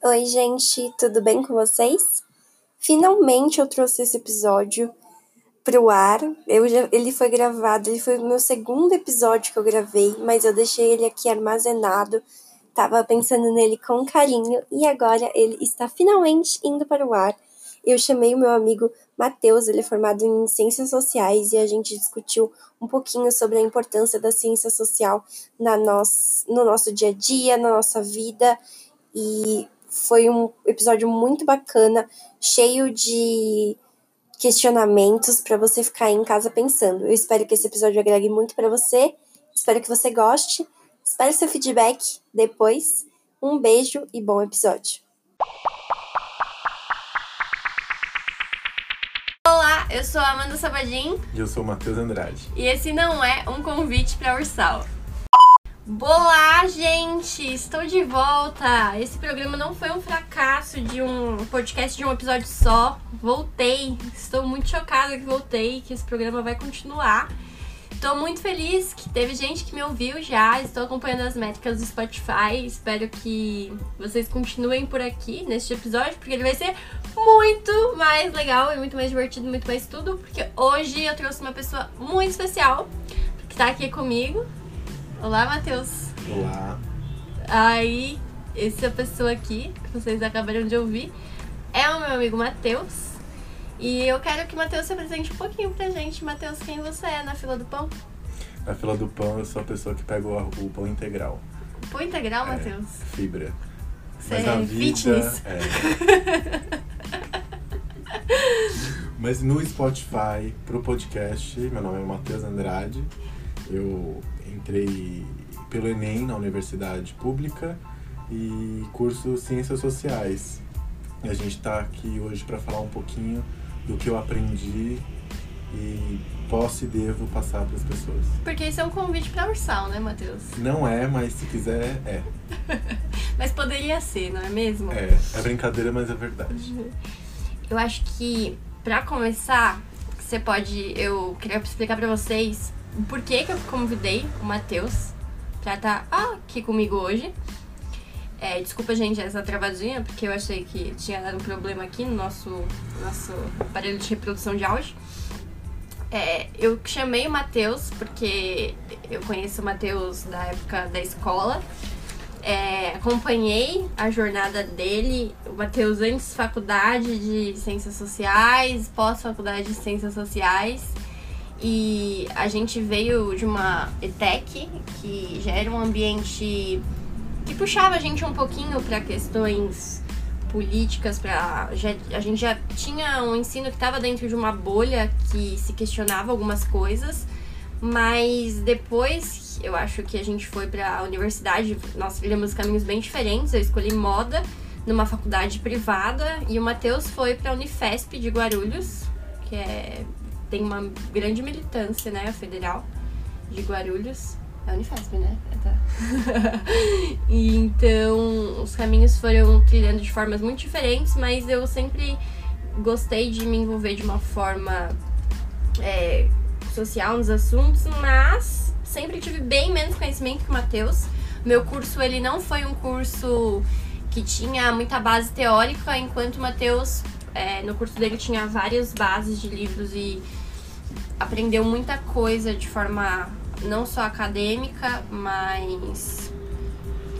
Oi, gente, tudo bem com vocês? Finalmente eu trouxe esse episódio pro ar. Eu já, ele foi gravado, ele foi o meu segundo episódio que eu gravei, mas eu deixei ele aqui armazenado. Tava pensando nele com carinho e agora ele está finalmente indo para o ar. Eu chamei o meu amigo Matheus, ele é formado em Ciências Sociais e a gente discutiu um pouquinho sobre a importância da ciência social na nosso, no nosso dia a dia, na nossa vida. E foi um episódio muito bacana, cheio de questionamentos para você ficar em casa pensando. Eu espero que esse episódio agregue muito para você. Espero que você goste. Espero seu feedback depois. Um beijo e bom episódio. Olá, eu sou a Amanda Sabadin. E eu sou o Matheus Andrade. E esse não é um convite para Ursal. Olá, gente! Estou de volta! Esse programa não foi um fracasso de um podcast de um episódio só. Voltei! Estou muito chocada que voltei, que esse programa vai continuar. Estou muito feliz que teve gente que me ouviu já. Estou acompanhando as métricas do Spotify. Espero que vocês continuem por aqui neste episódio, porque ele vai ser muito mais legal e muito mais divertido, muito mais tudo. Porque hoje eu trouxe uma pessoa muito especial que está aqui comigo. Olá, Matheus. Olá. Aí, essa pessoa aqui, que vocês acabaram de ouvir, é o meu amigo Matheus. E eu quero que o Matheus se apresente um pouquinho pra gente. Matheus, quem você é na fila do pão? Na fila do pão, eu sou a pessoa que pega o, o pão integral. O pão integral, É, Matheus? Fibra. Você Mas é vida. fitness. É. Mas no Spotify, pro podcast, meu nome é Matheus Andrade. Eu entrei pelo Enem na universidade pública e curso Ciências Sociais. E a gente está aqui hoje para falar um pouquinho do que eu aprendi e posso e devo passar para as pessoas. Porque isso é um convite pra Ursal, né, Matheus? Não é, mas se quiser, é. Mas poderia ser, não é mesmo? É, é brincadeira, mas é verdade. Eu acho que, pra começar, você pode. Eu queria explicar pra vocês o porquê que eu convidei o Matheus pra estar aqui comigo hoje. É, desculpa, gente, essa travadinha, porque eu achei que tinha dado um problema aqui no nosso, nosso aparelho de reprodução de áudio. É, eu chamei o Matheus porque eu conheço o Matheus da época da escola. É, acompanhei a jornada dele, o Matheus antes faculdade de Ciências Sociais, pós-faculdade de Ciências Sociais. E a gente veio de uma ETEC, que já era um ambiente que puxava a gente um pouquinho para questões políticas, para a gente já tinha um ensino que estava dentro de uma bolha que se questionava algumas coisas, mas depois eu acho que a gente foi para a universidade, nós trilhamos caminhos bem diferentes. Eu escolhi moda numa faculdade privada e o Matheus foi para a Unifesp de Guarulhos, que é tem uma grande militância, né, federal de Guarulhos. É a Unifesp, né? É, tá. e então os caminhos foram trilhando de formas muito diferentes, mas eu sempre gostei de me envolver de uma forma é, social nos assuntos, mas sempre tive bem menos conhecimento que o Matheus. Meu curso ele não foi um curso que tinha muita base teórica, enquanto o Matheus é, no curso dele tinha várias bases de livros e aprendeu muita coisa de forma não só acadêmica, mas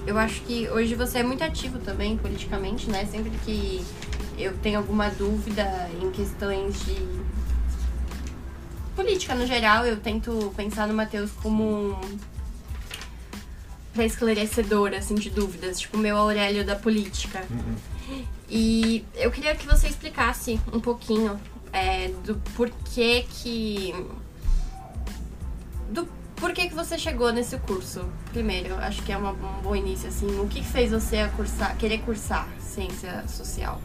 eu acho que hoje você é muito ativo também politicamente, né? Sempre que eu tenho alguma dúvida em questões de política no geral, eu tento pensar no Matheus como um pra esclarecedor, assim, de dúvidas, tipo o meu Aurélio da política. E eu queria que você explicasse um pouquinho é, do porquê que. Do porquê que você chegou nesse curso. Primeiro, acho que é uma, um bom início, assim. O que fez você cursar, querer cursar ciência social?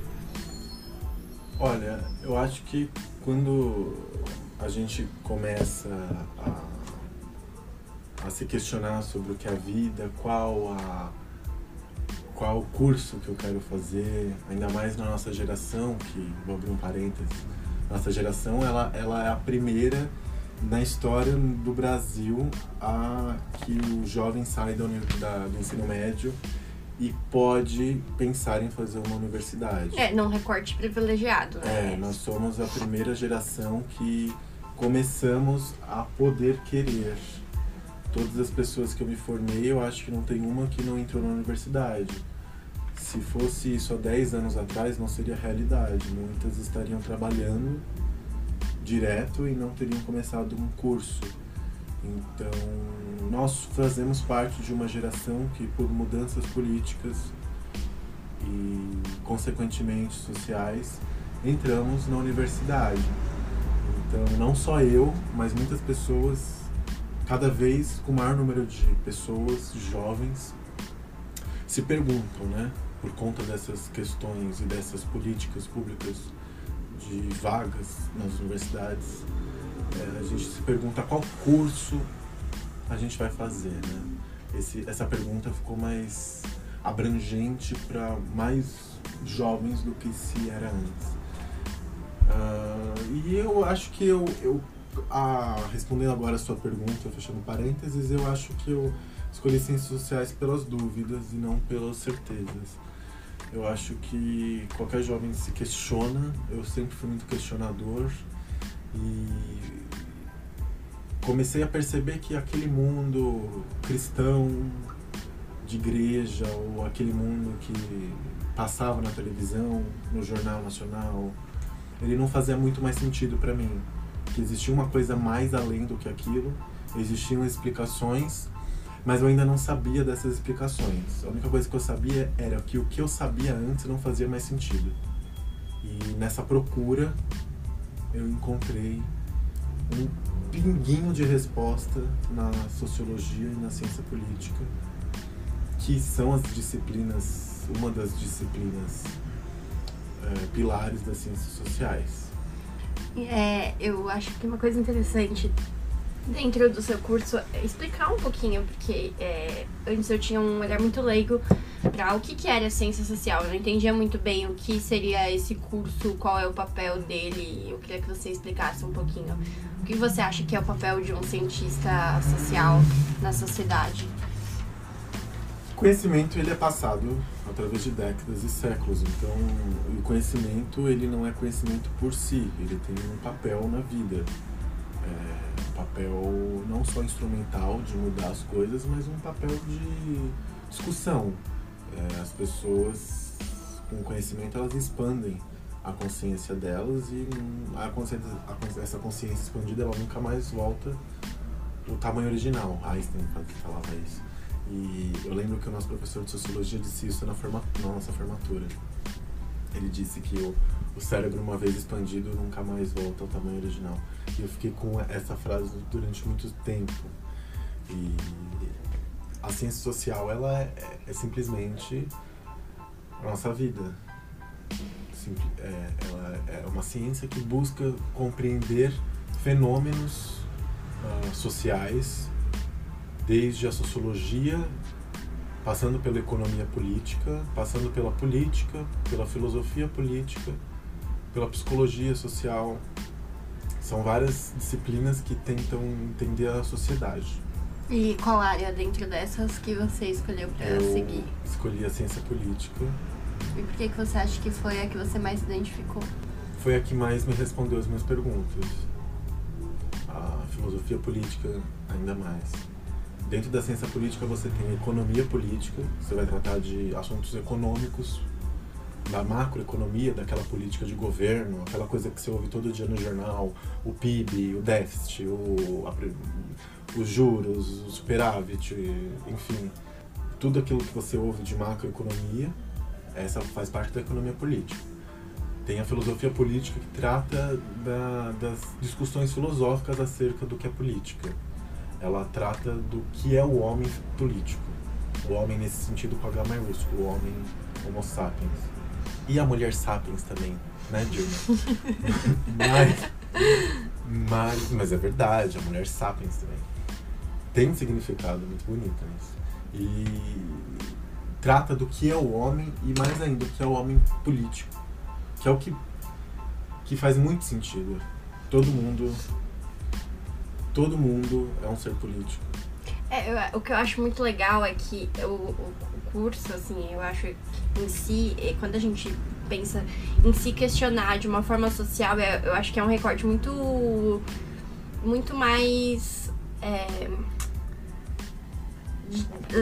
Olha, eu acho que quando a gente começa a, a se questionar sobre o que é a vida, qual a qual o curso que eu quero fazer, ainda mais na nossa geração, que vou abrir um parênteses, nossa geração ela, ela é a primeira na história do Brasil a que o jovem sai da, do ensino médio e pode pensar em fazer uma universidade. É, não recorte privilegiado, né? É, nós somos a primeira geração que começamos a poder querer. Todas as pessoas que eu me formei, eu acho que não tem uma que não entrou na universidade. Se fosse isso há 10 anos atrás, não seria realidade. Muitas estariam trabalhando direto e não teriam começado um curso. Então, nós fazemos parte de uma geração que, por mudanças políticas e, consequentemente, sociais, entramos na universidade. Então, não só eu, mas muitas pessoas, cada vez com maior número de pessoas jovens, se perguntam, né, por conta dessas questões e dessas políticas públicas de vagas nas universidades, é, a gente se pergunta qual curso a gente vai fazer, né? Esse, essa pergunta ficou mais abrangente para mais jovens do que se era antes. Uh, e eu acho que eu, eu ah, respondendo agora a sua pergunta, fechando parênteses, eu acho que eu escolhi ciências sociais pelas dúvidas e não pelas certezas. Eu acho que qualquer jovem se questiona, eu sempre fui muito questionador e comecei a perceber que aquele mundo cristão de igreja ou aquele mundo que passava na televisão, no jornal nacional, ele não fazia muito mais sentido para mim. Que existia uma coisa mais além do que aquilo, existiam explicações mas eu ainda não sabia dessas explicações. A única coisa que eu sabia era que o que eu sabia antes não fazia mais sentido. E nessa procura eu encontrei um pinguinho de resposta na sociologia e na ciência política, que são as disciplinas, uma das disciplinas é, pilares das ciências sociais. É, eu acho que uma coisa interessante dentro do seu curso explicar um pouquinho, porque é, antes eu tinha um olhar muito leigo para o que, que era ciência social. Eu não entendia muito bem o que seria esse curso, qual é o papel dele. Eu queria que você explicasse um pouquinho. O que você acha que é o papel de um cientista social na sociedade? Conhecimento ele é passado através de décadas e séculos, então o conhecimento ele não é conhecimento por si, ele tem um papel na vida. É, papel não só instrumental de mudar as coisas, mas um papel de discussão. É, as pessoas com conhecimento elas expandem a consciência delas e a consciência, a, essa consciência expandida ela nunca mais volta o tamanho original. Einstein falava isso. E eu lembro que o nosso professor de sociologia disse isso na, forma, na nossa formatura. Ele disse que o, o cérebro, uma vez expandido, nunca mais volta ao tamanho original. E eu fiquei com essa frase durante muito tempo. E a ciência social, ela é, é simplesmente a nossa vida. Simpli é, ela é uma ciência que busca compreender fenômenos uh, sociais, desde a sociologia passando pela economia política, passando pela política, pela filosofia política, pela psicologia social. São várias disciplinas que tentam entender a sociedade. E qual área dentro dessas que você escolheu para seguir? Escolhi a ciência política. E por que, que você acha que foi a que você mais identificou? Foi a que mais me respondeu as minhas perguntas. A filosofia política, ainda mais. Dentro da ciência política você tem economia política, você vai tratar de assuntos econômicos, da macroeconomia, daquela política de governo, aquela coisa que você ouve todo dia no jornal, o PIB, o déficit, o, a, os juros, o superávit, enfim, tudo aquilo que você ouve de macroeconomia, essa faz parte da economia política. Tem a filosofia política que trata da, das discussões filosóficas acerca do que é política ela trata do que é o homem político. O homem nesse sentido com H maiúsculo, o homem homo sapiens. E a mulher sapiens também, né, Dilma? mas, mas, mas é verdade, a mulher sapiens também. Tem um significado muito bonito nisso. E trata do que é o homem e mais ainda, o que é o homem político. Que é o que, que faz muito sentido. Todo mundo todo mundo é um ser político. É, eu, o que eu acho muito legal é que o curso, assim, eu acho em si, quando a gente pensa em se questionar de uma forma social, é, eu acho que é um recorte muito, muito mais é,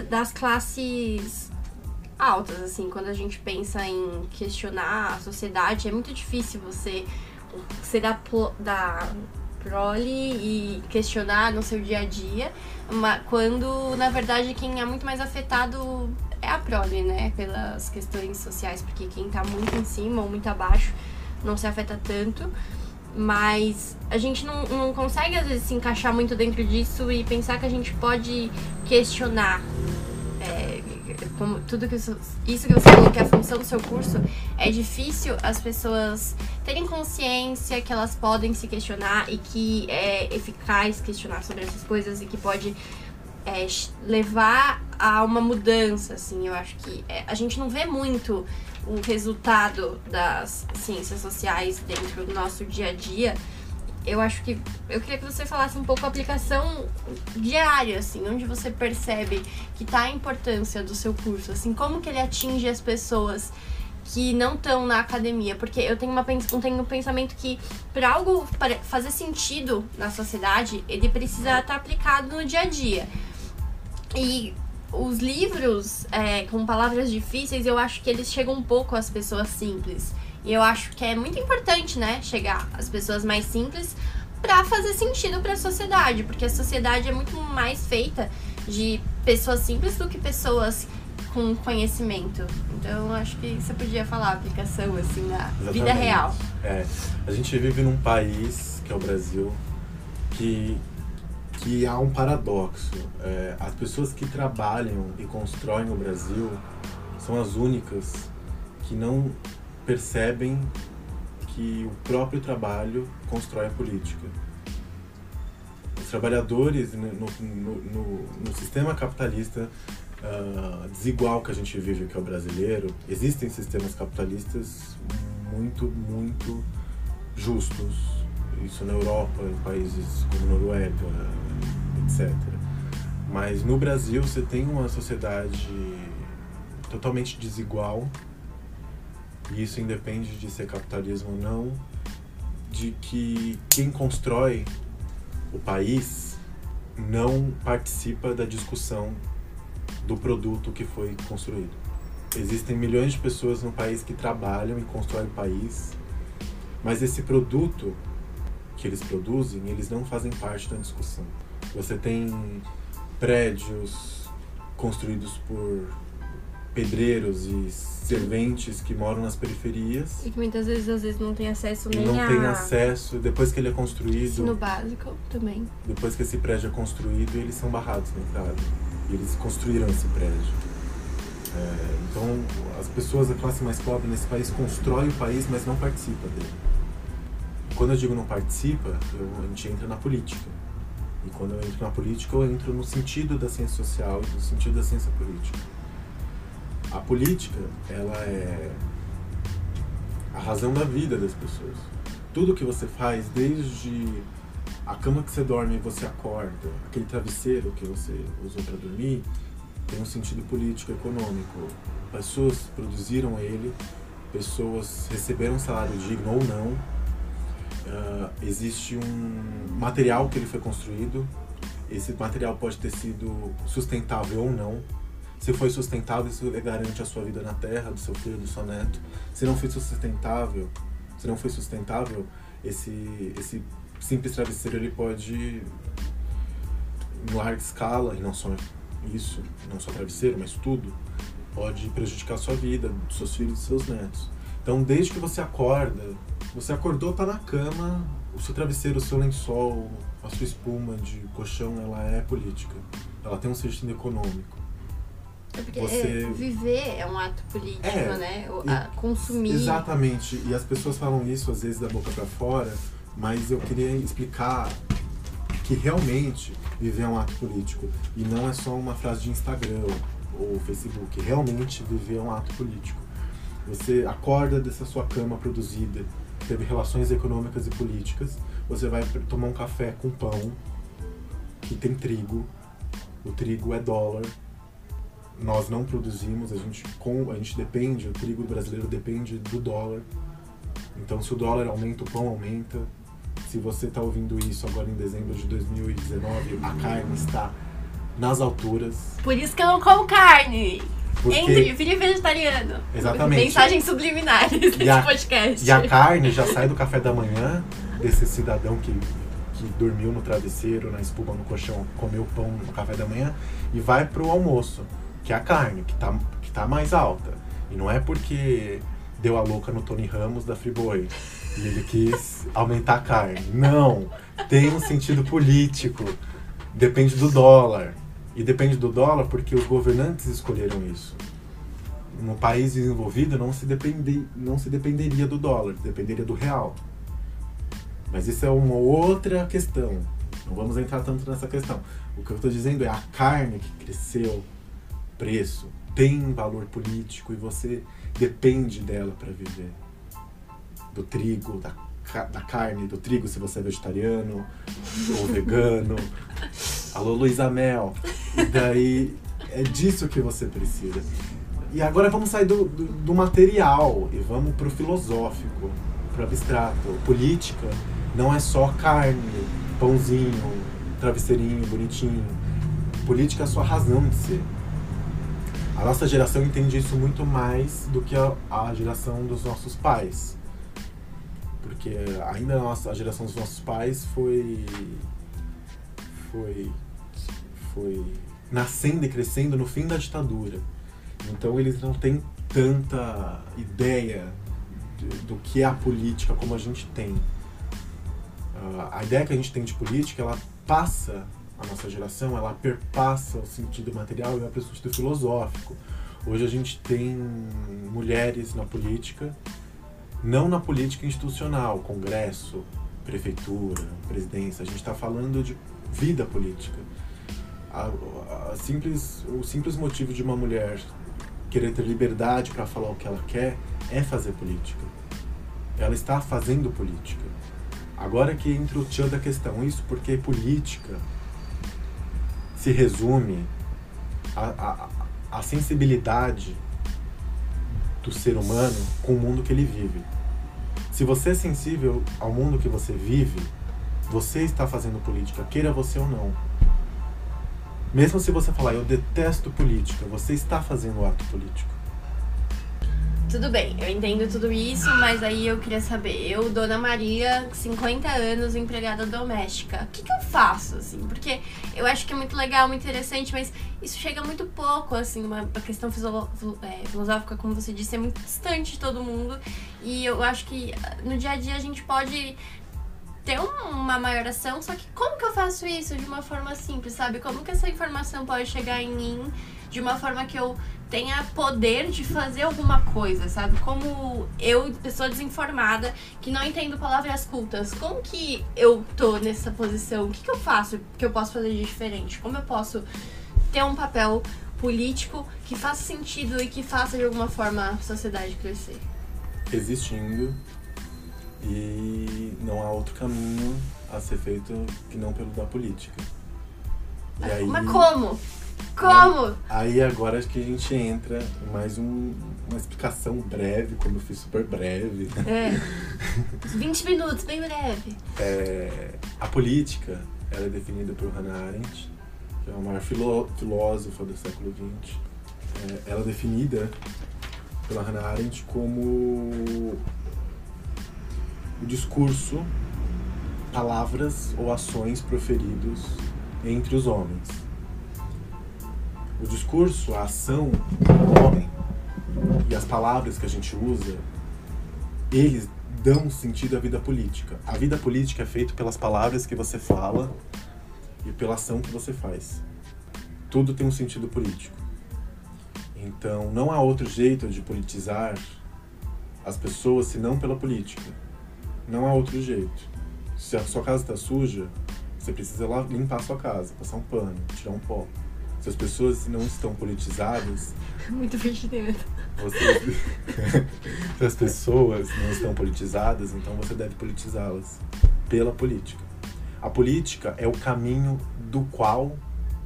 das classes altas, assim, quando a gente pensa em questionar a sociedade, é muito difícil você ser da, da prole e questionar no seu dia a dia, quando na verdade quem é muito mais afetado é a prole, né? Pelas questões sociais, porque quem tá muito em cima ou muito abaixo não se afeta tanto. Mas a gente não, não consegue, às vezes, se encaixar muito dentro disso e pensar que a gente pode questionar é, como tudo que isso, isso que você falou que é a função do seu curso é difícil as pessoas terem consciência que elas podem se questionar e que é eficaz questionar sobre essas coisas e que pode é, levar a uma mudança, assim. Eu acho que é, a gente não vê muito o resultado das ciências sociais dentro do nosso dia a dia. Eu acho que eu queria que você falasse um pouco a aplicação diária, assim, onde você percebe que tá a importância do seu curso, assim, como que ele atinge as pessoas que não estão na academia, porque eu tenho, uma, tenho um pensamento que para algo fazer sentido na sociedade, ele precisa estar tá aplicado no dia a dia. E os livros é, com palavras difíceis, eu acho que eles chegam um pouco às pessoas simples. E eu acho que é muito importante, né, chegar às pessoas mais simples para fazer sentido para a sociedade, porque a sociedade é muito mais feita de pessoas simples do que pessoas com conhecimento. Então, eu acho que você podia falar a aplicação assim na Exatamente. vida real. É, a gente vive num país que é o Brasil que que há um paradoxo. É, as pessoas que trabalham e constroem o Brasil são as únicas que não percebem que o próprio trabalho constrói a política. Os trabalhadores no, no, no, no sistema capitalista uh, desigual que a gente vive, que é o brasileiro, existem sistemas capitalistas muito, muito justos. Isso na Europa, em países como Noruega, etc. Mas no Brasil você tem uma sociedade totalmente desigual, e isso independe de ser capitalismo ou não, de que quem constrói o país não participa da discussão do produto que foi construído. Existem milhões de pessoas no país que trabalham e constroem o país, mas esse produto que eles produzem, eles não fazem parte da discussão. Você tem prédios construídos por pedreiros e serventes que moram nas periferias. E que muitas vezes, às vezes não tem acesso nem não a... tem acesso. Depois que ele é construído... No básico também. Depois que esse prédio é construído, eles são barrados na entrada. E eles construíram esse prédio. É, então, as pessoas da classe mais pobre nesse país constroem o país, mas não participam dele. Quando eu digo não participa, eu, a gente entra na política. E quando eu entro na política, eu entro no sentido da ciência social e no sentido da ciência política. A política, ela é a razão da vida das pessoas. Tudo que você faz, desde a cama que você dorme e você acorda, aquele travesseiro que você usou para dormir, tem um sentido político econômico. Pessoas produziram ele, pessoas receberam um salário digno ou não, uh, existe um material que ele foi construído. Esse material pode ter sido sustentável ou não. Se foi sustentável, isso garante a sua vida na Terra, do seu filho, do seu neto. Se não foi sustentável, se não foi sustentável, esse esse simples travesseiro ele pode em larga escala e não só isso, não só travesseiro, mas tudo pode prejudicar a sua vida, dos seus filhos e seus netos. Então, desde que você acorda, você acordou, tá na cama, o seu travesseiro, o seu lençol, a sua espuma de colchão, ela é política. Ela tem um sentido econômico. Porque você... É, viver é um ato político, é, né? E, consumir. Exatamente. E as pessoas falam isso às vezes da boca para fora, mas eu queria explicar que realmente viver é um ato político. E não é só uma frase de Instagram ou Facebook. Realmente viver é um ato político. Você acorda dessa sua cama produzida, teve relações econômicas e políticas, você vai tomar um café com pão que tem trigo, o trigo é dólar, nós não produzimos, a gente, com, a gente depende, o trigo brasileiro depende do dólar. Então, se o dólar aumenta, o pão aumenta. Se você está ouvindo isso agora em dezembro de 2019, a carne está nas alturas. Por isso que eu não como carne. Porque... Entre, vire vegetariano. Exatamente. Mensagens subliminares desse a, podcast. E a carne já sai do café da manhã desse cidadão que, que dormiu no travesseiro, na espuma, no colchão, comeu pão no café da manhã e vai pro almoço, que é a carne, que tá, que tá mais alta. E não é porque deu a louca no Tony Ramos da Friboi e ele quis aumentar a carne. Não! Tem um sentido político. Depende do dólar. E depende do dólar porque os governantes escolheram isso. No país desenvolvido não se, depende, não se dependeria do dólar, dependeria do real. Mas isso é uma outra questão. Não vamos entrar tanto nessa questão. O que eu estou dizendo é a carne que cresceu, preço, tem valor político e você depende dela para viver. Do trigo, da, da carne, do trigo, se você é vegetariano ou vegano. Alô, Luísa Mel. E daí é disso que você precisa. E agora vamos sair do, do, do material e vamos pro filosófico, pro abstrato. Política não é só carne, pãozinho, travesseirinho bonitinho. Política é a sua razão de ser. A nossa geração entende isso muito mais do que a, a geração dos nossos pais. Porque ainda a, nossa, a geração dos nossos pais foi. foi. foi nascendo e crescendo no fim da ditadura. Então eles não têm tanta ideia do que é a política como a gente tem. Uh, a ideia que a gente tem de política, ela passa a nossa geração, ela perpassa o sentido material e o sentido filosófico. Hoje a gente tem mulheres na política, não na política institucional, congresso, prefeitura, presidência. A gente está falando de vida política. A, a simples, o simples motivo de uma mulher querer ter liberdade para falar o que ela quer é fazer política. Ela está fazendo política. Agora que entra o tchan da questão, isso porque política se resume a sensibilidade do ser humano com o mundo que ele vive. Se você é sensível ao mundo que você vive, você está fazendo política, queira você ou não. Mesmo se você falar, eu detesto política, você está fazendo ato político. Tudo bem, eu entendo tudo isso, mas aí eu queria saber, eu, Dona Maria, 50 anos, empregada doméstica, o que, que eu faço, assim? Porque eu acho que é muito legal, muito interessante, mas isso chega muito pouco, assim, uma, uma questão é, filosófica, como você disse, é muito distante de todo mundo. E eu acho que no dia a dia a gente pode ter uma maior ação, só que como que eu faço isso de uma forma simples, sabe? Como que essa informação pode chegar em mim de uma forma que eu tenha poder de fazer alguma coisa, sabe? Como eu, pessoa desinformada, que não entendo palavras cultas, como que eu tô nessa posição? O que, que eu faço que eu posso fazer de diferente? Como eu posso ter um papel político que faça sentido e que faça de alguma forma a sociedade crescer? Existindo e não há outro caminho a ser feito que não pelo da política. E aí, Mas como? Como? Aí agora acho que a gente entra em mais um, uma explicação breve, como eu fiz super breve. É. 20 minutos, bem breve. É, a política ela é definida por Hannah Arendt, que é a maior filó filósofa do século XX. É, ela é definida pela Hannah Arendt como o discurso, palavras ou ações proferidos entre os homens o discurso, a ação do homem e as palavras que a gente usa, eles dão sentido à vida política. A vida política é feita pelas palavras que você fala e pela ação que você faz. Tudo tem um sentido político. Então, não há outro jeito de politizar as pessoas senão pela política. Não há outro jeito. Se a sua casa está suja, você precisa limpar a sua casa, passar um pano, tirar um pó. Se as pessoas não estão politizadas. Muito pertinente. Você... Se as pessoas não estão politizadas, então você deve politizá-las pela política. A política é o caminho do qual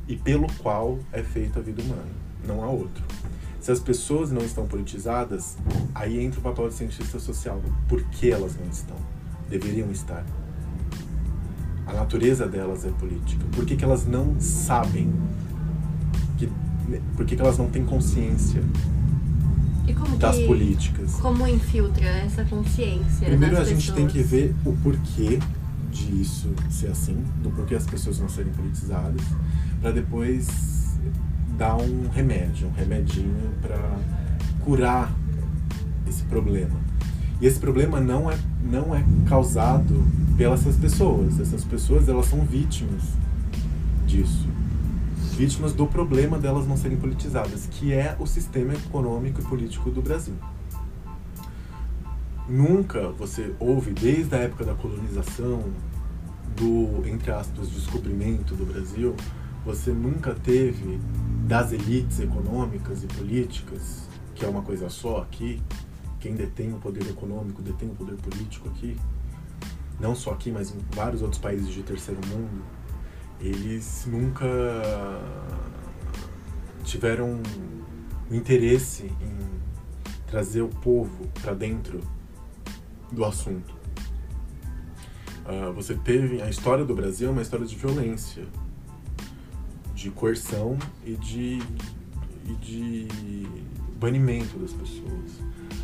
e pelo qual é feita a vida humana. não há outro. Se as pessoas não estão politizadas, aí entra o papel de cientista social. Por que elas não estão? Deveriam estar. A natureza delas é política. Por que, que elas não sabem? Que, por que, que elas não têm consciência das que, políticas? Como infiltra essa consciência? Primeiro a nas gente tem que pessoas? ver o porquê disso ser assim, do porquê as pessoas não serem politizadas, para depois dar um remédio, um remedinho para curar esse problema. E esse problema não é, não é causado pelas essas pessoas. Essas pessoas elas são vítimas disso. Vítimas do problema delas não serem politizadas, que é o sistema econômico e político do Brasil. Nunca você ouve, desde a época da colonização, do, entre aspas, descobrimento do Brasil, você nunca teve das elites econômicas e políticas, que é uma coisa só aqui, quem detém o poder econômico detém o poder político aqui, não só aqui, mas em vários outros países de terceiro mundo, eles nunca tiveram o interesse em trazer o povo para dentro do assunto. Uh, você teve a história do Brasil é uma história de violência, de coerção e de, e de banimento das pessoas.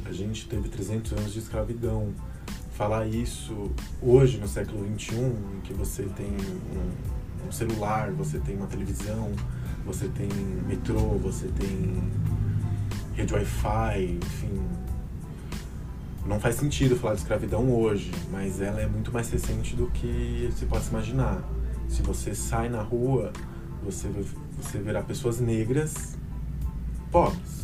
A gente teve 300 anos de escravidão. Falar isso hoje, no século XXI, em que você tem um, um celular, você tem uma televisão, você tem metrô, você tem rede Wi-Fi, enfim. Não faz sentido falar de escravidão hoje, mas ela é muito mais recente do que se possa imaginar. Se você sai na rua, você, você verá pessoas negras pobres.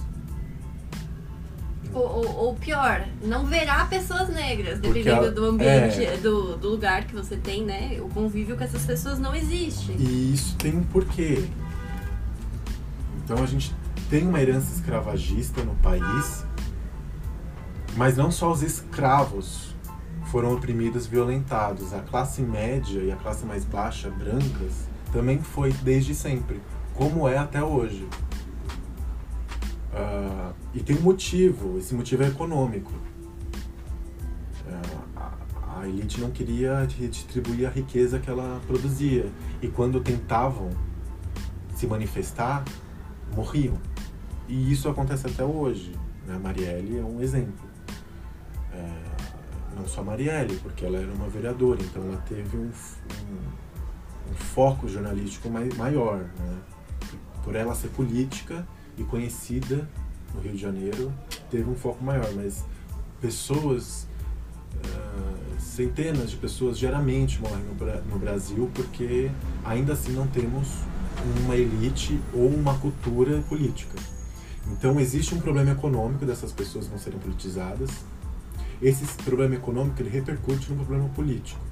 Ou, ou, ou pior, não verá pessoas negras, dependendo a- do ambiente, é. do, do lugar que você tem, né? O convívio com essas pessoas não existe. E isso tem um porquê. Então a gente tem uma herança escravagista no país, mas não só os escravos foram oprimidos, violentados. A classe média e a classe mais baixa, brancas, também foi desde sempre, como é até hoje. Ah, e tem um motivo, esse motivo é econômico. Ah, a, elite não queria redistribuir a riqueza que ela produzia. E quando tentavam se manifestar, morriam. E isso acontece até hoje. Né? A Marielle é um exemplo. É, não só a Marielle, porque ela era uma vereadora, então ela teve um, um, um foco jornalístico mai, maior. Né? Por ela ser política e conhecida no Rio de Janeiro, teve um foco maior, mas pessoas, ah, centenas de pessoas diariamente morrem no, no Brasil porque ainda assim não temos uma elite ou uma cultura política. Então existe um problema econômico dessas pessoas não serem politizadas. Esse problema econômico ele repercute no problema político.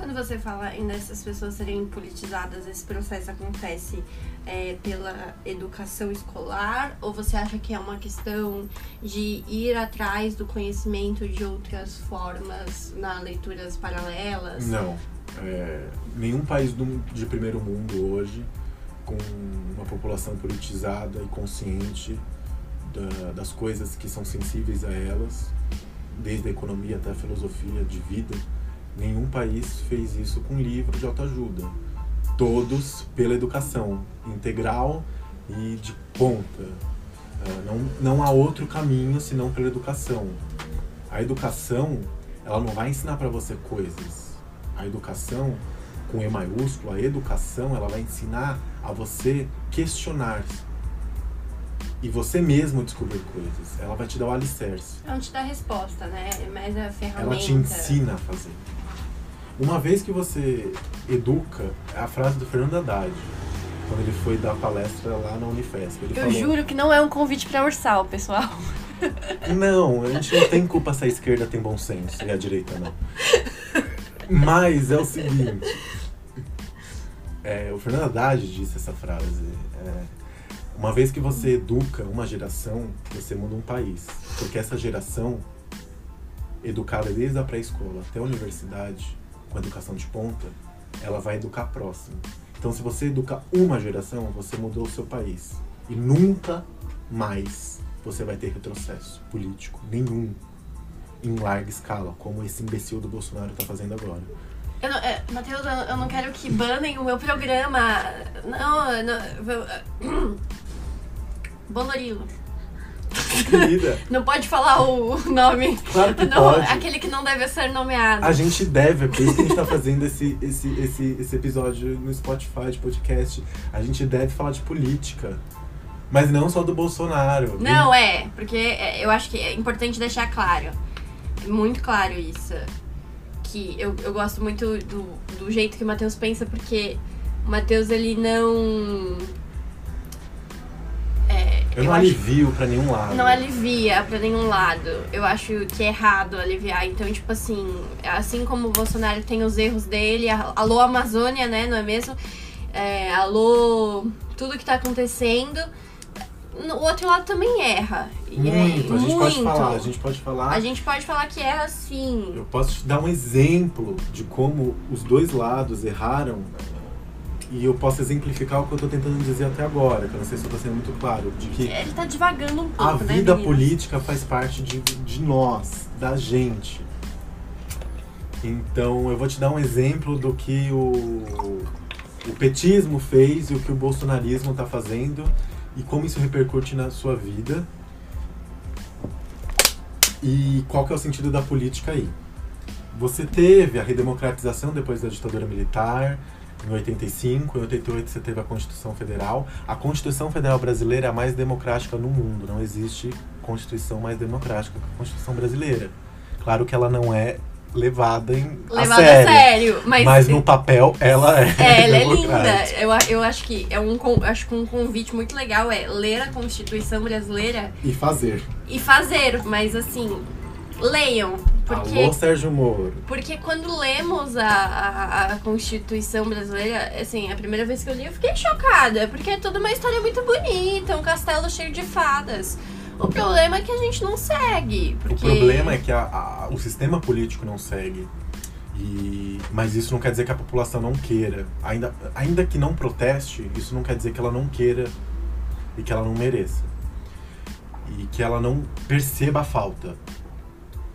Quando você fala em dessas pessoas serem politizadas, esse processo acontece é, pela educação escolar ou você acha que é uma questão de ir atrás do conhecimento de outras formas na leituras paralelas? Não. É, nenhum país do- de primeiro mundo hoje, com uma população politizada e consciente da- das coisas que são sensíveis a elas, desde a economia até a filosofia de vida, nenhum país fez isso com livro de autoajuda. Todos pela educação integral e de ponta. Ah, Não, não há outro caminho senão pela educação. A educação, ela não vai ensinar para você coisas. A educação, com E maiúsculo, a educação, ela vai ensinar a você questionar. E você mesmo descobrir coisas. Ela vai te dar o alicerce. Não te dá resposta, né? É mais a ferramenta. Ela te ensina a fazer. Uma vez que você educa, é a frase do Fernando Haddad, quando ele foi dar palestra lá na Unifesp. Ele Eu falou, juro que não é um convite pra Ursal, pessoal. Não, a gente não tem culpa se a esquerda tem bom senso e a direita não. Mas é o seguinte. é, o Fernando Haddad disse essa frase. é, uma vez que você educa uma geração, você muda um país. Porque essa geração, educada desde a pré-escola até a universidade, com educação de ponta, ela vai educar próximo. Então, se você educa uma geração, você mudou o seu país. E nunca mais você vai ter retrocesso político nenhum em larga escala, como esse imbecil do Bolsonaro tá fazendo agora. Eu não, é, Matheus, eu, eu não quero que banem o meu programa. Não, não. eu- Bonorilo. Querida, Não pode falar o nome. claro que Não, pode. aquele que não deve ser nomeado. A gente deve, é por isso que a gente tá fazendo esse, esse, esse, esse episódio no Spotify de podcast. A gente deve falar de política. Mas não só do Bolsonaro. Não, é, porque é, eu acho que é importante deixar claro. Muito claro isso. Que eu, eu gosto muito do, do jeito que o Matheus pensa, porque o Matheus, ele não. É, Eu não acho- alivio pra nenhum lado. não alivia pra nenhum lado. Eu acho que é errado aliviar. Então, tipo assim, assim como o Bolsonaro tem os erros dele, alô Amazônia, né, não é mesmo? É, alô tudo que tá acontecendo. O outro lado também erra. É Muito, a gente pode muito. falar, a gente pode falar. A gente pode falar que erra sim. Eu posso te dar um exemplo de como os dois lados erraram e eu posso exemplificar o que eu tô tentando dizer até agora, que eu não sei se eu tô sendo muito claro, de que Ele tá devagando um pouco, a né, vida meninas? política faz parte de, de nós, da gente. Então eu vou te dar um exemplo do que o, o petismo fez e o que o bolsonarismo tá fazendo e como isso repercute na sua vida. E qual que é o sentido da política aí? Você teve a redemocratização depois da ditadura militar, em 85, em 88 você teve a Constituição Federal. A Constituição Federal brasileira é a mais democrática no mundo. Não existe Constituição mais democrática que a Constituição brasileira. Claro que ela não é levada em Levado a a sério. sério. Mas, Mas no papel ela é. É, ela é linda. Eu, eu acho que é um, acho que um convite muito legal é ler a Constituição brasileira E fazer. e fazer, mas assim, leiam. Porque, Alô, Sérgio Moro. porque quando lemos a, a, a Constituição brasileira, assim, a primeira vez que eu li eu fiquei chocada, porque é toda uma história muito bonita, um castelo cheio de fadas. O problema é que a gente não segue. Porque... O problema é que a- a- o sistema político não segue. E, mas isso não quer dizer que a população não queira. Ainda, ainda que não proteste, isso não quer dizer que ela não queira e que ela não mereça. E que ela não perceba a falta.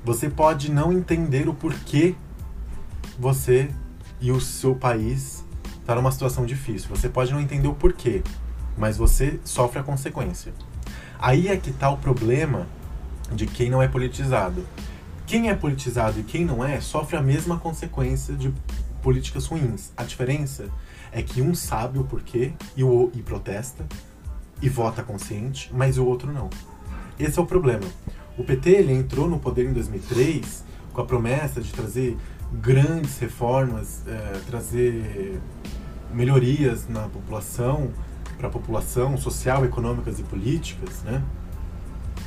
Você pode não entender o porquê você e o seu país tá numa situação difícil. Você pode não entender o porquê, mas você sofre a consequência. Aí é que tá o problema de quem não é politizado. Quem é politizado e quem não é sofre a mesma consequência de políticas ruins. A diferença é que um sabe o porquê e, o, e protesta e vota consciente, mas o outro não. Esse é o problema. O PT ele entrou no poder em 2003 com a promessa de trazer grandes reformas, eh, trazer melhorias na população, para a população social, econômicas e políticas, né?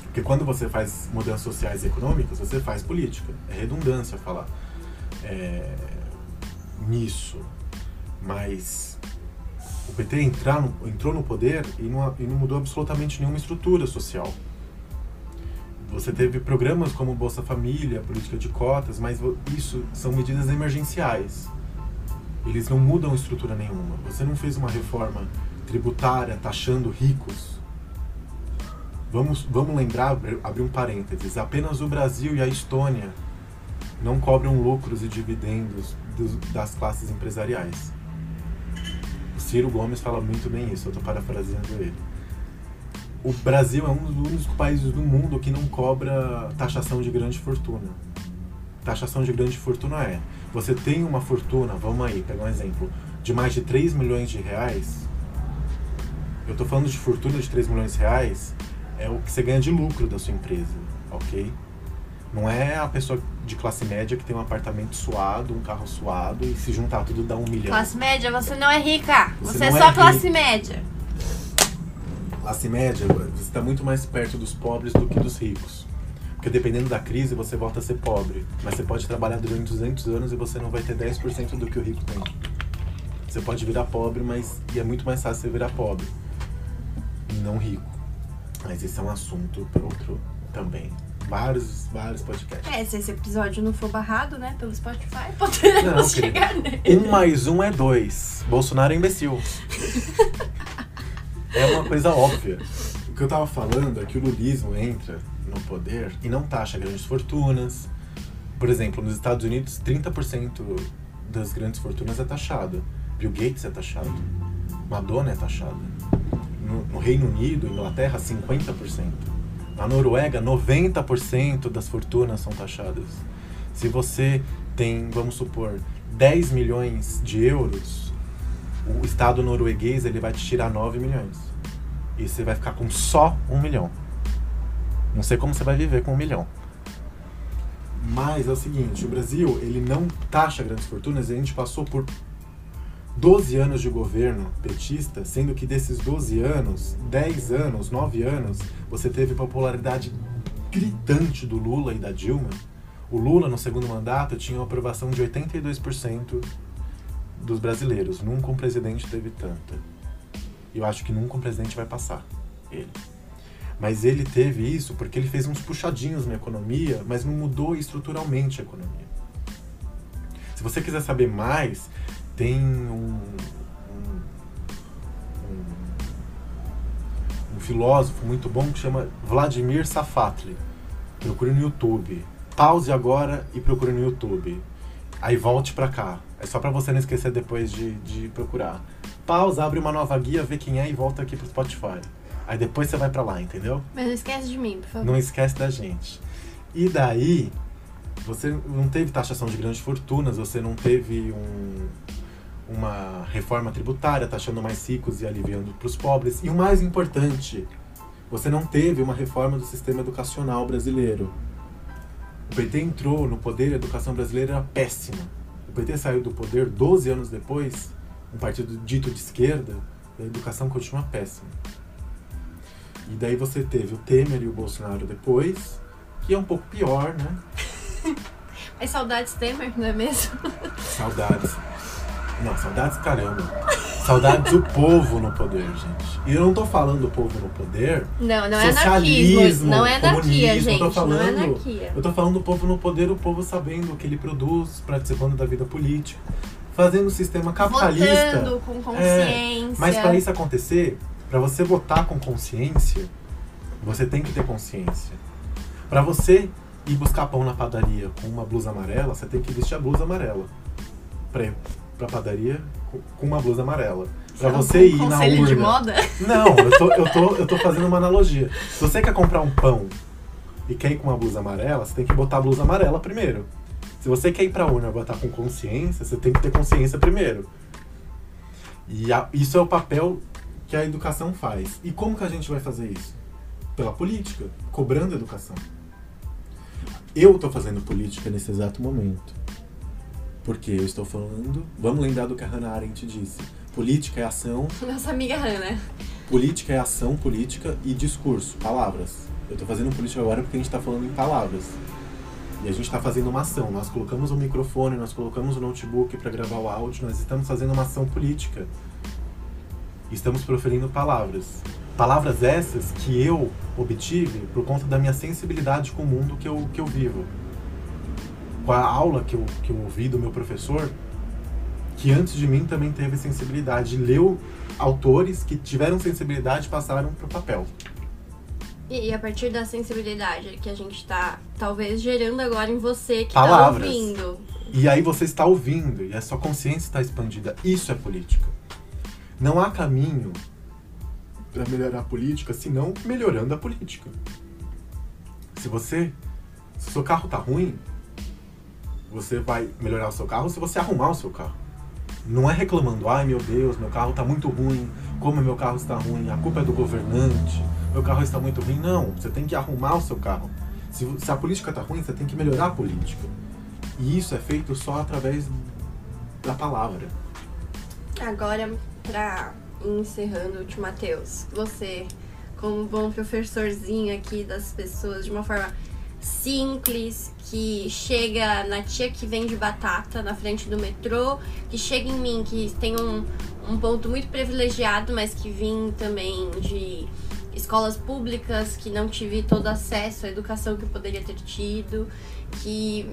Porque quando você faz mudanças sociais e econômicas, você faz política. É redundância falar é, nisso. Mas o PT entrar entrou no poder e não, e não mudou absolutamente nenhuma estrutura social. Você teve programas como Bolsa Família, política de cotas, mas isso são medidas emergenciais. Eles não mudam estrutura nenhuma. Você não fez uma reforma tributária taxando ricos. Vamos, vamos lembrar, abrir um parênteses, apenas o Brasil e a Estônia não cobram lucros e dividendos dos- das classes empresariais. O Ciro Gomes fala muito bem isso, eu estou parafraseando ele. O Brasil é um dos únicos países do mundo que não cobra taxação de grande fortuna. Taxação de grande fortuna é, você tem uma fortuna, vamos aí, pegar um exemplo, de mais de 3 milhões de reais, eu tô falando de fortuna de 3 milhões de reais, é o que você ganha de lucro da sua empresa, ok? Não é a pessoa de classe média que tem um apartamento suado, um carro suado e se juntar tudo dá um milhão. Classe média, você não é rica. Você Você, é só é classe média. Classe média, você está muito mais perto dos pobres do que dos ricos. Porque dependendo da crise, você volta a ser pobre. Mas você pode trabalhar durante 200 anos e você não vai ter 10% do que o rico tem. Você pode virar pobre, mas e é muito mais fácil você virar pobre. E não rico. Mas esse é um assunto para outro também. Vários, vários podcasts. É, se esse episódio não for barrado, né, pelo Spotify, poderemos Não, chegar nele. Um mais um é dois. Bolsonaro é imbecil. é uma coisa óbvia. O que eu tava falando é que o lulismo entra no poder e não taxa grandes fortunas. Por exemplo, nos Estados Unidos, 30% das grandes fortunas é taxado. Bill Gates é taxado. Madonna é taxada. No, no Reino Unido, Inglaterra, 50%. Na Noruega, 90% das fortunas são taxadas. Se você tem, vamos supor, 10 milhões de euros, o Estado norueguês ele vai te tirar 9 milhões. E você vai ficar com só um milhão. Não sei como você vai viver com um milhão. Mas é o seguinte, o Brasil, ele não taxa grandes fortunas a gente passou por 12 anos de governo petista, sendo que desses 12 anos, 10 anos, 9 anos, você teve popularidade gritante do Lula e da Dilma. O Lula, no segundo mandato, tinha uma aprovação de 82% dos brasileiros. Nunca um presidente teve tanta. Eu acho que nunca um presidente vai passar ele. Mas ele teve isso porque ele fez uns puxadinhos na economia, mas não mudou estruturalmente a economia. Se você quiser saber mais, tem um, um, um, um filósofo muito bom que chama Vladimir Safatli. Procure no YouTube. Pause agora e procure no YouTube. Aí volte para cá. É só para você não esquecer depois de, de procurar. Pausa, abre uma nova guia, vê quem é e volta aqui pro Spotify. Aí depois você vai para lá, entendeu? Mas não esquece de mim, por favor. Não esquece da gente. E daí, você não teve taxação de grandes fortunas, você não teve um, uma reforma tributária, taxando mais ricos e aliviando para os pobres. E o mais importante, você não teve uma reforma do sistema educacional brasileiro. O PT entrou no poder, a educação brasileira era péssima. O PT saiu do poder 12 anos depois, um partido dito de esquerda, a educação continua péssima. E daí você teve o Temer e o Bolsonaro depois, que é um pouco pior, né? Mas saudades Temer, não é mesmo? Saudades. Não, saudades caramba. Saudades do povo no poder, gente. E eu não tô falando do povo no poder. Não, não é anarquismo. Não é anarquia, gente. Eu tô falando, não é anarquia. Eu tô falando do povo no poder, o povo sabendo o que ele produz, participando da vida política, fazendo um sistema capitalista. Votando com consciência. Mas para isso acontecer, para você votar com consciência, você tem que ter consciência. Para você ir buscar pão na padaria com uma blusa amarela, você tem que vestir a blusa amarela. Pra pra padaria com- uma blusa amarela. Pra você ir na conselho de urna. moda? Não, eu tô, eu, tô, eu tô fazendo uma analogia. Se você quer comprar um pão e quer ir com uma blusa amarela, você tem que botar a blusa amarela primeiro. Se você quer ir pra urna e botar com consciência, você tem que ter consciência primeiro. E a- isso é o papel que a educação faz. E como que a gente vai fazer isso? Pela política, cobrando educação. Eu tô fazendo política nesse exato momento. Porque eu estou falando. Vamos lembrar do que a Hannah Arendt disse. Política é ação, Nossa amiga Hannah. Política é ação política e discurso, palavras. Eu tô fazendo política agora porque a gente tá falando em palavras. E a gente tá fazendo uma ação. Nós colocamos o microfone, nós colocamos o notebook para gravar o áudio, nós estamos fazendo uma ação política. Estamos proferindo palavras. Palavras essas que eu obtive por conta da minha sensibilidade com o mundo que eu, que eu vivo. Com a aula que eu, que eu ouvi do meu professor, que antes de mim também teve sensibilidade. Leu autores que tiveram sensibilidade e passaram pro papel. E, e a partir da sensibilidade que a gente tá, talvez, gerando agora em você que Palavras. tá ouvindo. E aí você está ouvindo e a sua consciência está expandida. Isso é política. Não há caminho para melhorar a política senão melhorando a política. Se você. Se o seu carro tá ruim, você vai melhorar o seu carro se você arrumar o seu carro. Não é reclamando, ai meu Deus, meu carro tá muito ruim, como meu carro está ruim, a culpa é do governante, meu carro está muito ruim. Não, você tem que arrumar o seu carro. Se, se a política tá ruim, você tem que melhorar a política. E isso é feito só através da palavra. Agora, ir encerrando, Tio Matheus, você, como bom professorzinho aqui das pessoas, de uma forma simples, que chega na tia que vende batata na frente do metrô, que chega em mim, que tem um, um ponto muito privilegiado, mas que vim também de escolas públicas, que não tive todo acesso à educação que eu poderia ter tido, que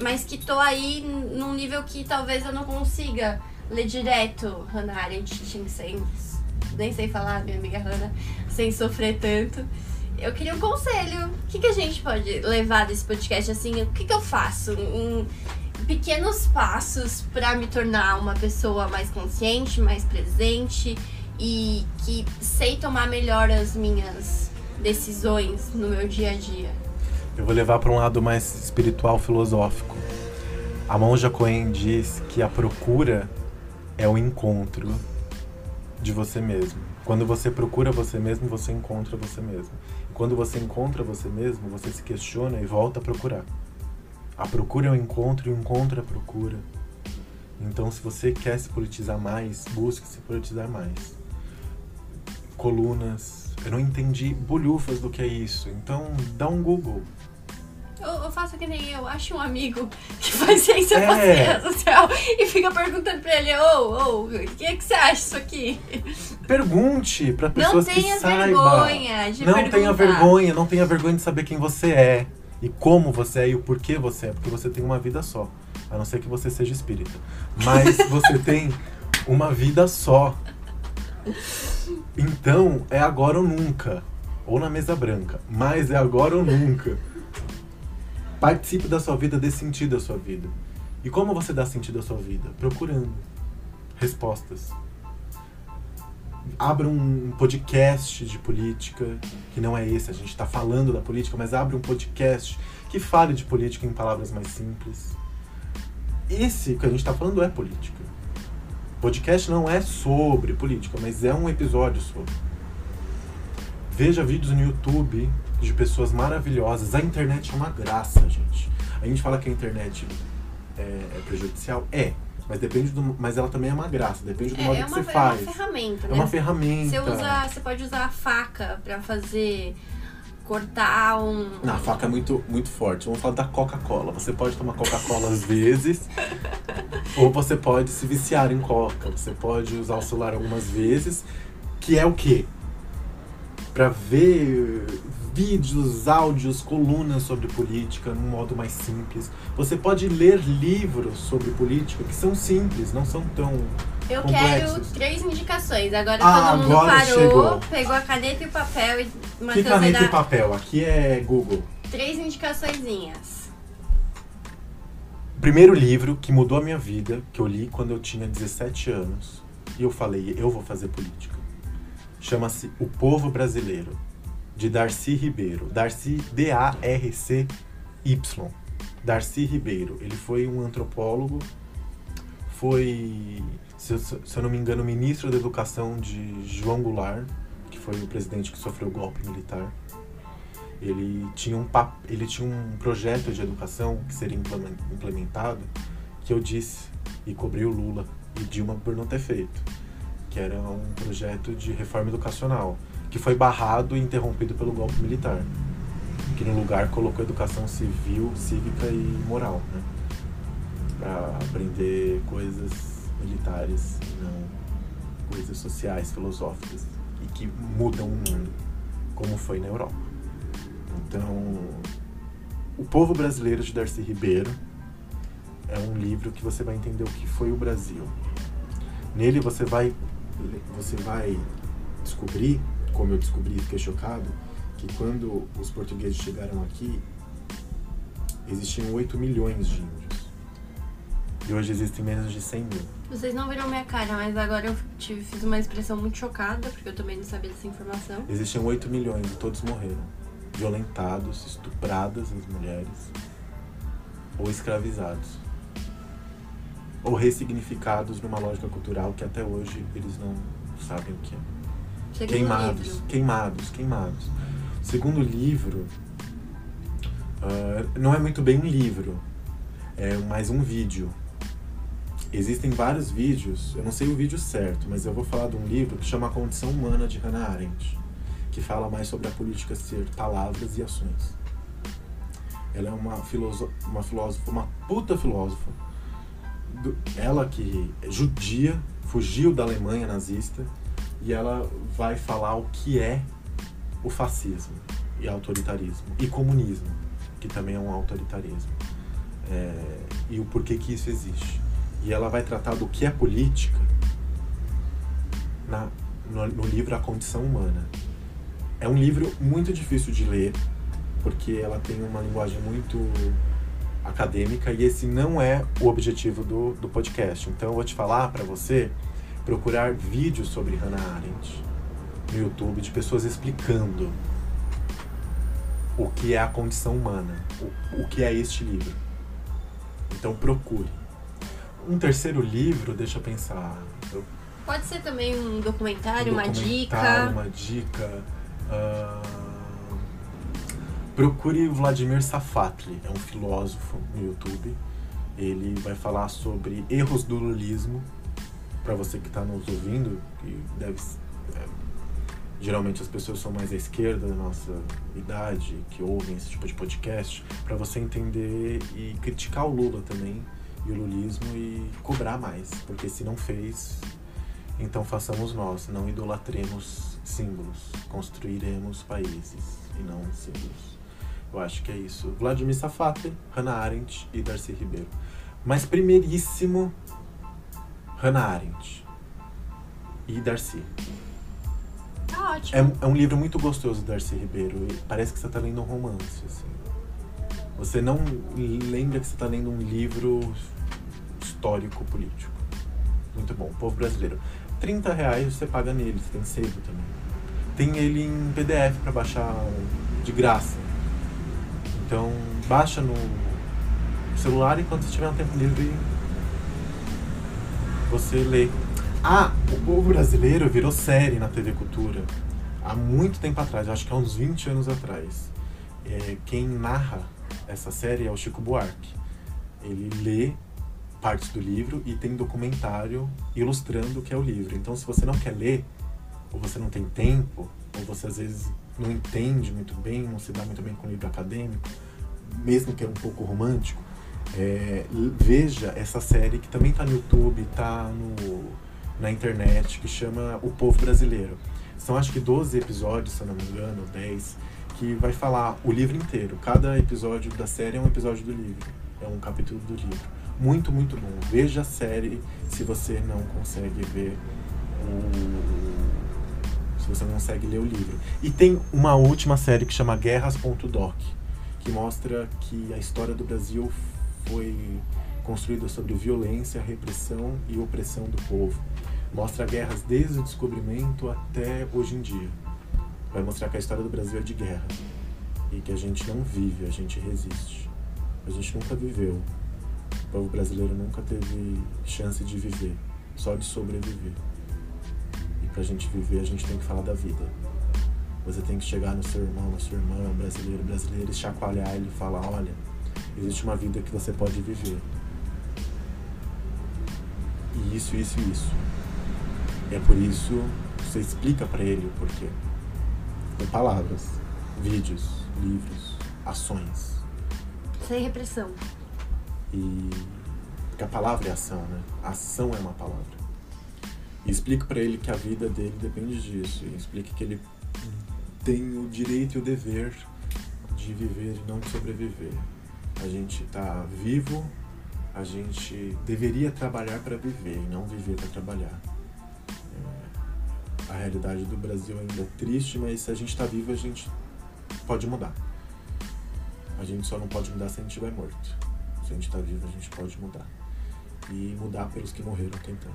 mas que tô aí num nível que talvez eu não consiga ler direto Hannah Arendt Simmons. nem sei falar, minha amiga Hannah, sem sofrer tanto. Eu queria um conselho. O que, que a gente pode levar desse podcast assim? O que, que eu faço? Em pequenos passos para me tornar uma pessoa mais consciente, mais presente e que sei tomar melhor as minhas decisões no meu dia a dia. Eu vou levar para um lado mais espiritual, filosófico. A monja Coen diz que a procura é o encontro de você mesmo. Quando você procura você mesmo, você encontra você mesmo. Quando você encontra você mesmo, você se questiona e volta a procurar. A procura é o encontro e o encontro é a procura. Então, se você quer se politizar mais, busque se politizar mais. Colunas. Eu não entendi bolhufas do que é isso. Então, dá um Google. Eu, eu faço que nem eu, acho um amigo que faz ciência É. social e fica perguntando pra ele, ô, ô, o que, é que você acha disso aqui? Pergunte para Não pessoas que tenha saibam. vergonha de Não tenha perguntar. vergonha, não tenha vergonha de saber quem você é e como você é e o porquê você é, porque você tem uma vida só, a não ser que você seja espírita. Mas você tem uma vida só. Então, é agora ou nunca. Ou na mesa branca, mas é agora ou nunca. Participe da sua vida, dê sentido à sua vida. E como você dá sentido à sua vida? Procurando respostas abra um podcast de política, que não é esse, a gente está falando da política, mas abre um podcast que fale de política em palavras mais simples. Esse que a gente está falando é política. Podcast não é sobre política, mas é um episódio sobre. Veja vídeos no YouTube de pessoas maravilhosas. A internet é uma graça, gente. A gente fala que a internet é, é prejudicial? É. Mas depende do. Mas ela também é uma graça, depende do É, modo é que uma, você é faz. uma ferramenta, É né? uma ferramenta. Você, usa, você pode usar a faca pra fazer. cortar um. Não, a faca é muito, muito forte. Vamos falar da Coca-Cola. Você pode tomar Coca-Cola às vezes, ou você pode se viciar em Coca. Você pode usar o celular algumas vezes, que é o quê? Pra ver vídeos, áudios, colunas sobre política num modo mais simples. Você pode ler livros sobre política que são simples, não são tão Eu complexos. quero três indicações. Agora Ah, todo mundo agora parou, chegou. pegou a caneta e o papel e Que Matheus vai caneta dar e papel? Aqui é Google. três indicaçõezinhas. primeiro livro que mudou a minha vida, que eu li quando eu tinha 17 anos, e eu falei, eu vou fazer política. Chama-se O Povo Brasileiro, de Darcy Ribeiro. Darcy, D-A-R-C-Y. Darcy Ribeiro. Ele foi um antropólogo, foi, se eu, se eu não me engano, ministro da Educação de João Goulart, que foi o presidente que sofreu o golpe militar. Ele tinha um, ele tinha um projeto de educação que seria implemen- implementado, que eu disse e cobriu Lula e Dilma por não ter feito, que era um projeto de reforma educacional, que foi barrado e interrompido pelo golpe militar, que no lugar colocou educação civil, cívica e moral, né? Para aprender coisas militares não coisas sociais, filosóficas e que mudam o mundo, como foi na Europa. Então, O Povo Brasileiro de Darcy Ribeiro é um livro que você vai entender o que foi o Brasil. Nele você vai você vai descobrir, como eu descobri e fiquei chocado, que quando os portugueses chegaram aqui, existiam 8 milhões de índios. E hoje existem menos de 100 mil. Vocês não viram minha cara, mas agora eu tive, fiz uma expressão muito chocada, porque eu também não sabia dessa informação. Existiam 8 milhões e todos morreram. Violentados, estupradas as mulheres, ou escravizados. Ou ressignificados numa lógica cultural que até hoje eles não sabem o que é. Segundo Queimados, queimados, queimados. O segundo livro ah, não é muito bem um livro, é mais um vídeo. Existem vários vídeos, eu não sei o vídeo certo, mas eu vou falar de um livro que chama A Condição Humana de Hannah Arendt, que fala mais sobre a política ser palavras e ações. Ela é uma, filoso- uma filósofa, uma puta filósofa. Ela que é judia, fugiu da Alemanha nazista e ela vai falar o que é o fascismo e autoritarismo e comunismo, que também é um autoritarismo, É, e o porquê que isso existe. E ela vai tratar do que é política na no, no livro A Condição Humana. É um livro muito difícil de ler, porque ela tem uma linguagem muito acadêmica e esse não é o objetivo do, do podcast. Então eu vou te falar para você procurar vídeos sobre Hannah Arendt no YouTube de pessoas explicando o que é a condição humana, o, o que é este livro. Então procure. Um terceiro livro, deixa eu pensar. Eu, Pode ser também um documentário, um uma documentário, dica. Uma dica. ah, procure Vladimir Safatli, é um filósofo no YouTube. Ele vai falar sobre erros do lulismo. Para você que está nos ouvindo, que deve é, geralmente as pessoas são mais à esquerda da nossa idade que ouvem esse tipo de podcast, para você entender e criticar o Lula também e o lulismo e cobrar mais, porque se não fez, então façamos nós, não idolatremos símbolos, construiremos países e não símbolos. Eu acho que é isso. Vladimir Safatli, Hannah Arendt e Darcy Ribeiro. Mas primeiríssimo, Hannah Arendt e Darcy. Tá ótimo. É, é um livro muito gostoso, Darcy Ribeiro. Parece que você está lendo um romance. Assim. Você não lembra que você está lendo um livro histórico político. Muito bom. Povo brasileiro. 30 reais você paga nele, você tem sebo também. Tem ele em PDF para baixar de graça. Então baixa no celular enquanto você tiver um tempo livre você lê. Ah, o povo brasileiro virou série na TV Cultura há muito tempo atrás, acho que há uns 20 anos atrás. É, quem narra essa série é o Chico Buarque. Ele lê partes do livro e tem documentário ilustrando o que é o livro. Então, se você não quer ler, ou você não tem tempo, ou você às vezes não entende muito bem, não se dá muito bem com o livro acadêmico, mesmo que é um pouco romântico, é, veja essa série que também está no YouTube, está no, na internet, que chama O Povo Brasileiro. São acho que 12 episódios, se eu não me engano, 10, que vai falar o livro inteiro. Cada episódio da série é um episódio do livro, é um capítulo do livro. Muito, muito bom. Veja a série se você não consegue ver o. Se você não consegue ler o livro. E tem uma última série que chama Guerras.doc, que mostra que a história do Brasil foi construída sobre violência, repressão e opressão do povo. Mostra guerras desde o descobrimento até hoje em dia. Vai mostrar que a história do Brasil é de guerra e que a gente não vive, a gente resiste. A gente nunca viveu. O povo brasileiro nunca teve chance de viver, só de sobreviver. E pra gente viver, a gente tem que falar da vida. Você tem que chegar no seu irmão, na sua irmã, brasileiro, brasileiro, e chacoalhar ele e falar: olha, existe uma vida que você pode viver. E isso, isso isso. E é por isso você explica para ele o porquê. Com palavras, vídeos, livros, ações. Sem repressão. E porque a palavra é ação, né? A ação é uma palavra. E explique para ele que a vida dele depende disso. E explique que ele tem o direito e o dever de viver e não de sobreviver. A gente tá vivo, a gente deveria trabalhar para viver e não viver para trabalhar. É, a realidade do Brasil ainda é triste, mas se a gente está vivo, a gente pode mudar. A gente só não pode mudar se a gente estiver morto. Se a gente está vivo, a gente pode mudar. E mudar pelos que morreram tentando.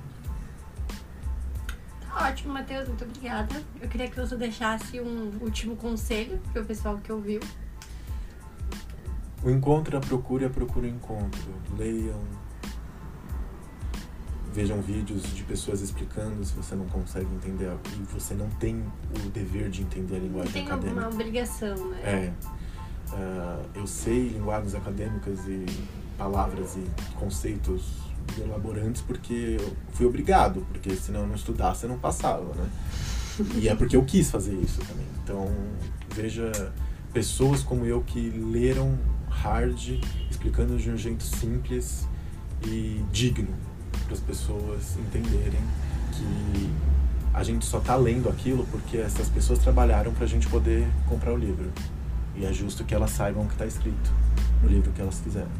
Tá ótimo, Matheus. Muito obrigada. Eu queria que você deixasse um último conselho para o pessoal que ouviu. O encontro, a procura, a procura, o encontro. Leiam. Vejam vídeos de pessoas explicando se você não consegue entender e você não tem o dever de entender a linguagem tem acadêmica. alguma obrigação, né? É. Ah, eu sei linguagens acadêmicas e palavras e conceitos elaborantes porque eu fui obrigado, porque senão eu não estudasse eu não passava, né? E é porque eu quis fazer isso também. Então, veja pessoas como eu que leram hard, explicando de um jeito simples e digno para as pessoas entenderem que a gente só tá lendo aquilo porque essas pessoas trabalharam para a gente poder comprar o livro. E é justo que elas saibam o que está escrito no livro que elas fizeram.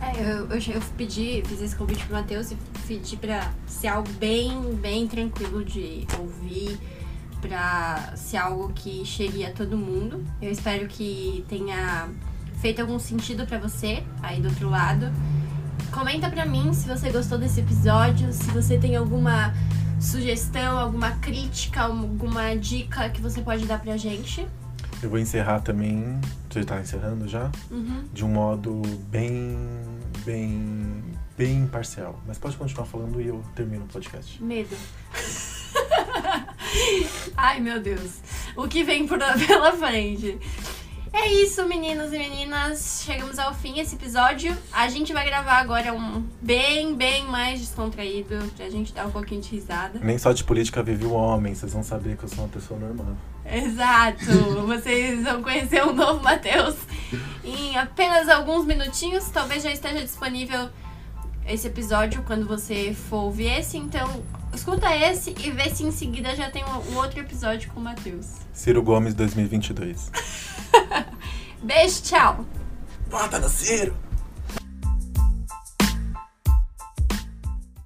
É, eu, eu, eu pedi, fiz esse convite pro Matheus e pedi pra ser algo bem, bem tranquilo de ouvir, pra ser algo que chegue a todo mundo. Eu espero que tenha feito algum sentido pra você aí do outro lado. Comenta pra mim se você gostou desse episódio, se você tem alguma sugestão, alguma crítica, alguma dica que você pode dar pra gente. Eu vou encerrar também. Você tá encerrando já? Uhum. De um modo bem. bem. bem imparcial. Mas pode continuar falando e eu termino o podcast. Medo. Ai, meu Deus. O que vem por, pela frente? É isso, meninos e meninas. Chegamos ao fim desse episódio. A gente vai gravar agora um bem, bem mais descontraído, pra gente dar um pouquinho de risada. Nem só de política vive o homem, vocês vão saber que eu sou uma pessoa normal. Exato! Vocês vão conhecer o novo Matheus em apenas alguns minutinhos. Talvez já esteja disponível esse episódio quando você for ouvir esse. Então, escuta esse e vê se em seguida já tem um, um outro episódio com o Matheus. Ciro Gomes 2022. Beijo, tchau! Vota no Ciro!